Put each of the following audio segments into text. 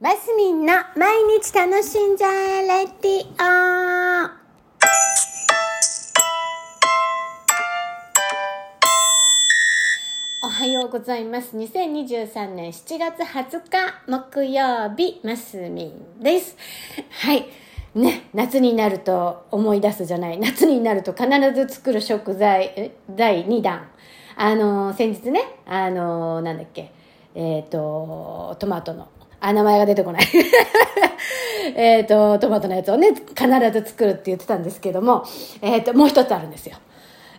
マスミンの毎日楽しんじゃえレディオおはようございます。2023年7月20日木曜日、マスミンです。はい。ね、夏になると思い出すじゃない。夏になると必ず作る食材、第2弾。あの先日ね、あのなんだっけ、えっ、と、トマトの、あ、名前が出てこない。えっと、トマトのやつをね、必ず作るって言ってたんですけども、えっ、と、もう一つあるんですよ。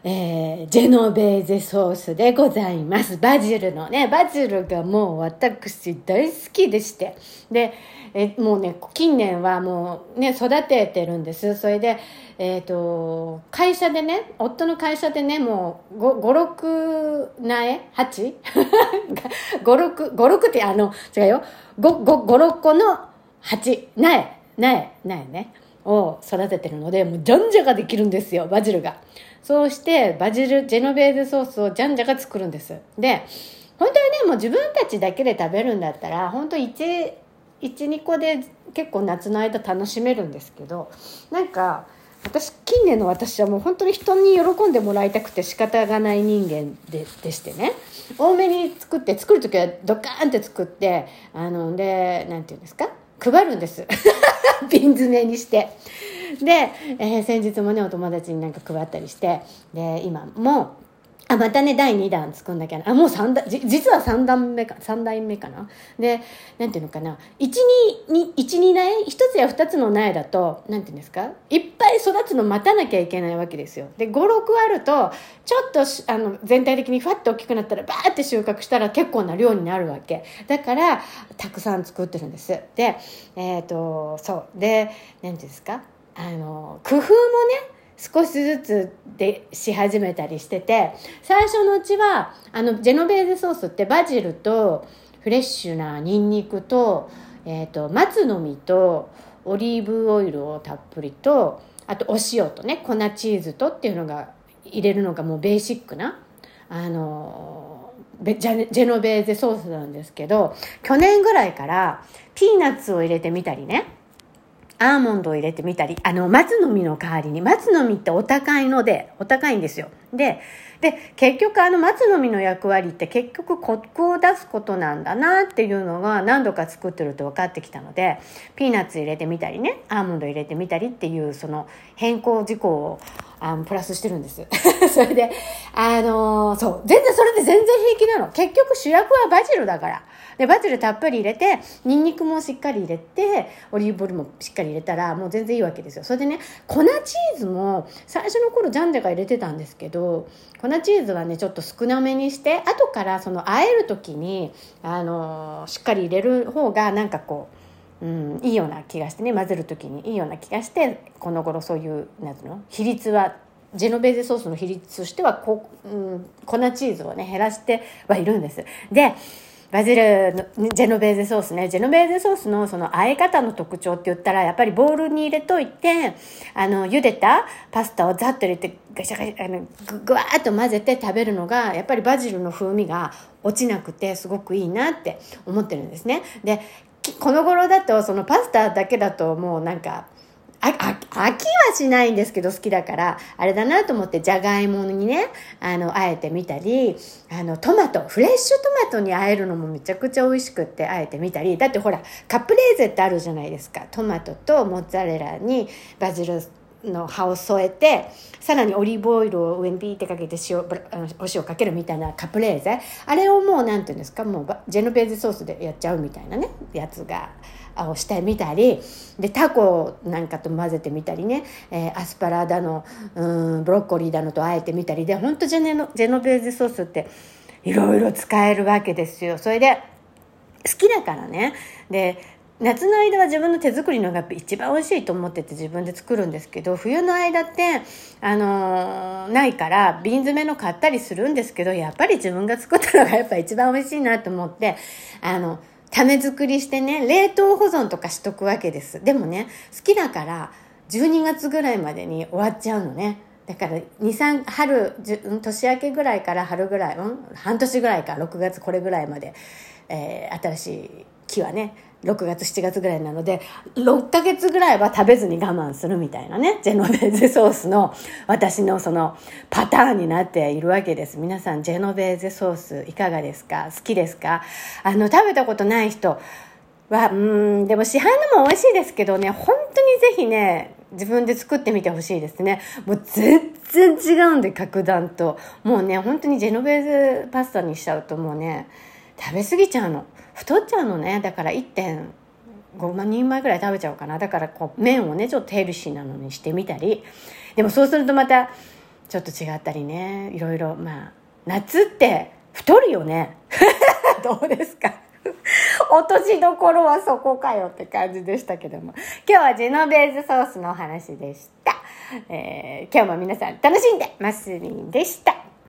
えージェノベーゼソースでございます。バジルのね、バジルがもう私大好きでして。で、えもうね、近年はもうね、育ててるんです。それで、えっ、と、会社でね、夫の会社でね、もう5、5 6苗 ?8? 5、6、5、6ってあの、違うよ。5、5、5 6個の8、苗、苗、苗ね。を育ててるので、もうじゃんじゃができるんですよ、バジルが。そうして、バジル、ジェノベーゼソースをじゃんじゃが作るんです。で、本当にね、もう自分たちだけで食べるんだったら、本当1、1、2個で結構夏の間楽しめるんですけど、なんか、私、近年の私はもう本当に人に喜んでもらいたくて仕方がない人間ででしてね、多めに作って、作る時はドカーンって作って、あの、で、なんていうんですか？配るんです。瓶詰めにして。で、えー先日もね、お友達になんか配ったりして、で、今も、あ、またね、第2弾作んなきゃな。あ、もう3段、じ実は3段目か、3代目かな。で、なんていうのかな。1、2、1、2苗 ?1 つや2つの苗だと、なんていうんですか？いっぱい育つの待たなきゃいけないわけですよ。で、5、6あると、ちょっと、あの、全体的にファッと大きくなったら、バーって収穫したら結構な量になるわけ。だから、たくさん作ってるんです。で、えっ、と、そう。で、なんていうんですか？あの、工夫もね、少しずつでし始めたりしてて最初のうちはあのジェノベーゼソースってバジルとフレッシュなニンニクと,、えー、と松の実とオリーブオイルをたっぷりとあとお塩とね粉チーズとっていうのが入れるのがもうベーシックなあのベジャジェノベーゼソースなんですけど去年ぐらいからピーナッツを入れてみたりね。アーモンドを入れてみたり、あの、松の実の代わりに、松の実ってお高いので、お高いんですよ。で、で、結局あの松の実の役割って結局コクを出すことなんだなっていうのが何度か作ってると分かってきたので、ピーナッツ入れてみたりね、アーモンド入れてみたりっていうその変更事項をあのプラスしてるんです。それで、あのーそう、全然それで全然平気なの。結局主役はバジルだから。で、バジルたっぷり入れて、ニンニクもしっかり入れて、オリーブオイルもしっかり入れたら、もう全然いいわけですよ。それでね、粉チーズも、最初の頃ジャンジャが入れてたんですけど、粉チーズはね、ちょっと少なめにして、後からその、和える時に、あのしっかり入れる方が、なんかこう、うん、いいような気がしてね混ぜる時にいいような気がしてこの頃そういうなんていうの？比率はジェノベーゼソースの比率としてはこ、うん、粉チーズをね減らしてはいるんです。でバジルのジェノベーゼソースね。ジェノベーゼソースのその和え方の特徴って言ったらやっぱりボウルに入れといてあの茹でたパスタをざっと入れてガシャガシャあのぐぐわーっと混ぜて食べるのがやっぱりバジルの風味が落ちなくてすごくいいなって思ってるんですね。でこの頃だとそのパスタだけだともうなんかあ飽きはしないんですけど好きだからあれだなと思ってじゃがいもにねあのあえてみたりあのトマトフレッシュトマトにあえるのもめちゃくちゃ美味しくってあえてみたりだってほらカプレーゼってあるじゃないですか。トマトとモッツァレラにバジルの葉を添えてさらにオリーブオイルを上にビーってかけて塩お塩かけるみたいなカプレーゼ。あれをもうなんていうんですかもうジェノベーゼソースでやっちゃうみたいなねやつがをしてみたりでタコなんかと混ぜてみたりね、えーアスパラだのうんブロッコリーだのとあえてみたりで本当ジェネノジェノベーゼソースっていろいろ使えるわけですよ。それで好きだからね。で夏の間は自分の手作りのが一番美味しいと思ってて自分で作るんですけど冬の間って、あのーないから瓶詰めの買ったりするんですけどやっぱり自分が作ったのがやっぱ一番美味しいなと思ってあの種作りしてね冷凍保存とかしとくわけです。でもね好きだから12月ぐらいまでに終わっちゃうのね。だから23春年明けぐらいから春ぐらい、うん、半年ぐらいか6月これぐらいまで、えー新しい木はね6月7月ぐらいなので6ヶ月ぐらいは食べずに我慢するみたいなねジェノベーゼソースの私のそのパターンになっているわけです。皆さんジェノベーゼソースいかがですか？好きですか？あの食べたことない人はうんでも市販のも美味しいですけどね本当にぜひね自分で作ってみてほしいですね。もう全然違うんで格段と。もうね本当にジェノベーゼパスタにしちゃうともうね食べ過ぎちゃうの。太っちゃうのね。だから1.5万人前ぐらい食べちゃおうかな。だからこう麺をねちょっとヘルシーなのにしてみたり。でもそうするとまたちょっと違ったりね。いろいろまあ夏って太るよね。どうですか？落としどころはそこかよって感じでしたけども。今日はジェノベーゼソースのお話でした、えー、今日も皆さん楽しんでますみんでした。